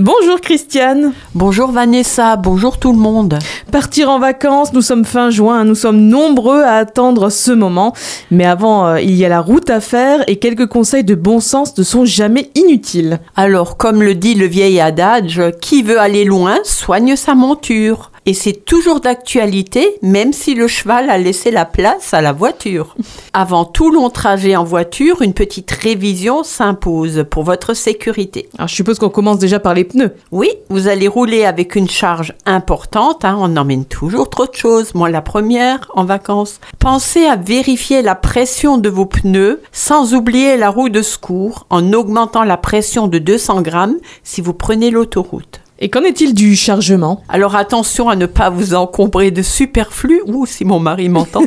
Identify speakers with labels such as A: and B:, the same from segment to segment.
A: Bonjour Christiane.
B: Bonjour Vanessa, bonjour tout le monde.
A: Partir en vacances, nous sommes fin juin, nous sommes nombreux à attendre ce moment. Mais avant, euh, il y a la route à faire et quelques conseils de bon sens ne sont jamais inutiles.
B: Alors, comme le dit le vieil adage, qui veut aller loin soigne sa monture. Et c'est toujours d'actualité, même si le cheval a laissé la place à la voiture. Avant tout long trajet en voiture, une petite révision s'impose pour votre sécurité.
A: Alors, je suppose qu'on commence déjà par les pneus.
B: Oui, vous allez rouler avec une charge importante, hein, on emmène toujours trop de choses. Moi, la première, en vacances. Pensez à vérifier la pression de vos pneus sans oublier la roue de secours en augmentant la pression de 200 grammes si vous prenez l'autoroute.
A: Et qu'en est-il du chargement?
B: Alors attention à ne pas vous encombrer de superflu, ou si mon mari m'entend,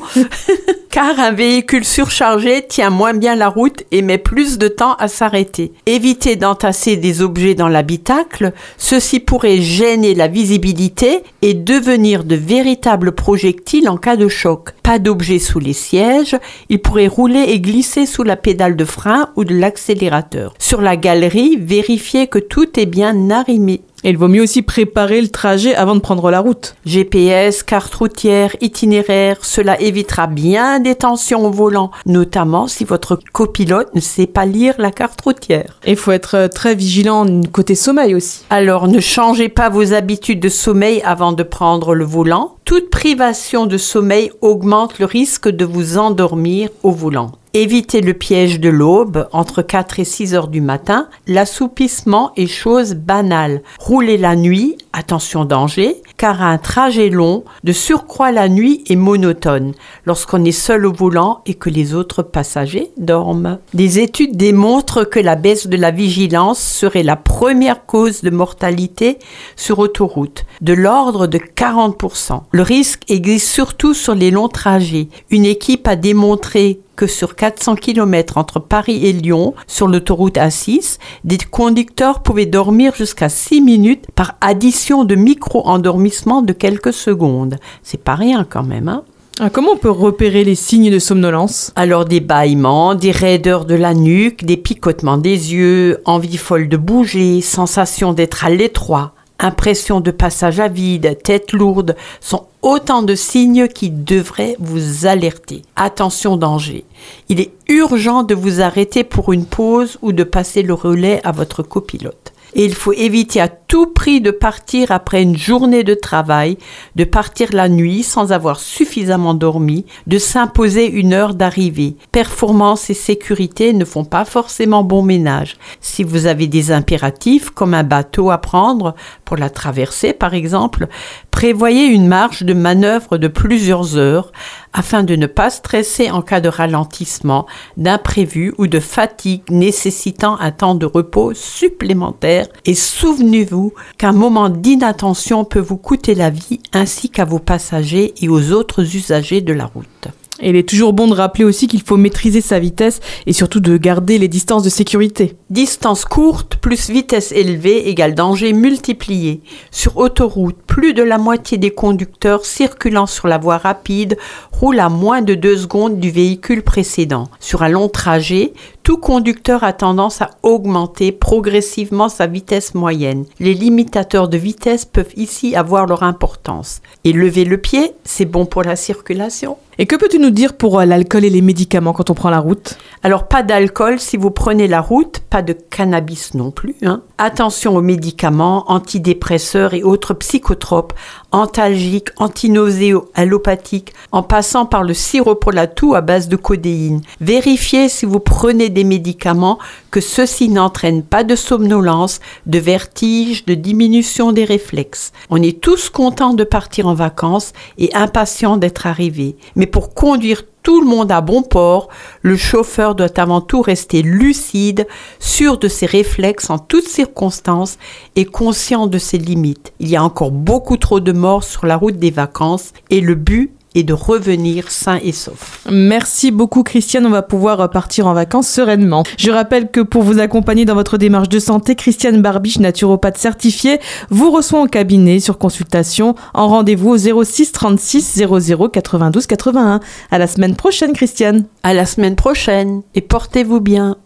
B: car un véhicule surchargé tient moins bien la route et met plus de temps à s'arrêter. Évitez d'entasser des objets dans l'habitacle, ceci pourrait gêner la visibilité et devenir de véritables projectiles en cas de choc. Pas d'objets sous les sièges, il pourrait rouler et glisser sous la pédale de frein ou de l'accélérateur. Sur la galerie, vérifiez que tout est bien arrimé.
A: Et il vaut mieux aussi préparer le trajet avant de prendre la route.
B: GPS, carte routière, itinéraire, cela évitera bien des tensions au volant, notamment si votre copilote ne sait pas lire la carte routière.
A: Et il faut être euh, très vigilant côté sommeil aussi.
B: Alors ne changez pas vos habitudes de sommeil avant de prendre le volant. Toute privation de sommeil augmente le risque de vous endormir au volant. Évitez le piège de l'aube entre 4 et 6 heures du matin. L'assoupissement est chose banale. Roulez la nuit, attention danger, car un trajet long, de surcroît la nuit, est monotone lorsqu'on est seul au volant et que les autres passagers dorment. Des études démontrent que la baisse de la vigilance serait la première cause de mortalité sur autoroute, de l'ordre de 40%. Le risque existe surtout sur les longs trajets. Une équipe a démontré que sur 400 km entre Paris et Lyon, sur l'autoroute A6, des conducteurs pouvaient dormir jusqu'à 6 minutes par addition de micro-endormissement de quelques secondes. C'est pas rien quand même, hein.
A: Ah, Comment on peut repérer les signes de somnolence?
B: Alors des bâillements, des raideurs de la nuque, des picotements des yeux, envie folle de bouger, sensation d'être à l'étroit, impression de passage à vide, tête lourde, sont autant de signes qui devraient vous alerter. Attention danger. Il est urgent de vous arrêter pour une pause ou de passer le relais à votre copilote. Et il faut éviter à tout prix de partir après une journée de travail, de partir la nuit sans avoir suffisamment dormi, de s'imposer une heure d'arrivée. Performance et sécurité ne font pas forcément bon ménage. Si vous avez des impératifs comme un bateau à prendre pour la traversée par exemple, prévoyez une marge de manœuvre de plusieurs heures afin de ne pas stresser en cas de ralentissement, d'imprévu ou de fatigue nécessitant un temps de repos supplémentaire. Et souvenez-vous qu'un moment d'inattention peut vous coûter la vie ainsi qu'à vos passagers et aux autres usagers de la route.
A: Il est toujours bon de rappeler aussi qu'il faut maîtriser sa vitesse et surtout de garder les distances de sécurité.
B: Distance courte plus vitesse élevée égale danger multiplié. Sur autoroute, plus de la moitié des conducteurs circulant sur la voie rapide roulent à moins de deux secondes du véhicule précédent. Sur un long trajet, tout conducteur a tendance à augmenter progressivement sa vitesse moyenne. Les limitateurs de vitesse peuvent ici avoir leur importance. Et lever le pied, c'est bon pour la circulation.
A: Et que peux-tu nous dire pour euh, l'alcool et les médicaments quand on prend la route?
B: Alors pas d'alcool si vous prenez la route, pas de cannabis non plus. Hein. Attention aux médicaments, antidépresseurs et autres psychotropes, antalgiques, antinoséo, allopathiques, en passant par le sirop pour la toux à base de codéine. Vérifiez si vous prenez médicaments que ceux-ci n'entraînent pas de somnolence, de vertige, de diminution des réflexes. On est tous contents de partir en vacances et impatients d'être arrivés. Mais pour conduire tout le monde à bon port, le chauffeur doit avant tout rester lucide, sûr de ses réflexes en toutes circonstances et conscient de ses limites. Il y a encore beaucoup trop de morts sur la route des vacances et le but et de revenir sain et sauf.
A: Merci beaucoup Christiane, on va pouvoir partir en vacances sereinement. Je rappelle que pour vous accompagner dans votre démarche de santé, Christiane Barbiche, naturopathe certifiée, vous reçoit en cabinet sur consultation en rendez-vous au 06 36 00 92 81. À la semaine prochaine Christiane.
B: À la semaine prochaine et portez-vous bien.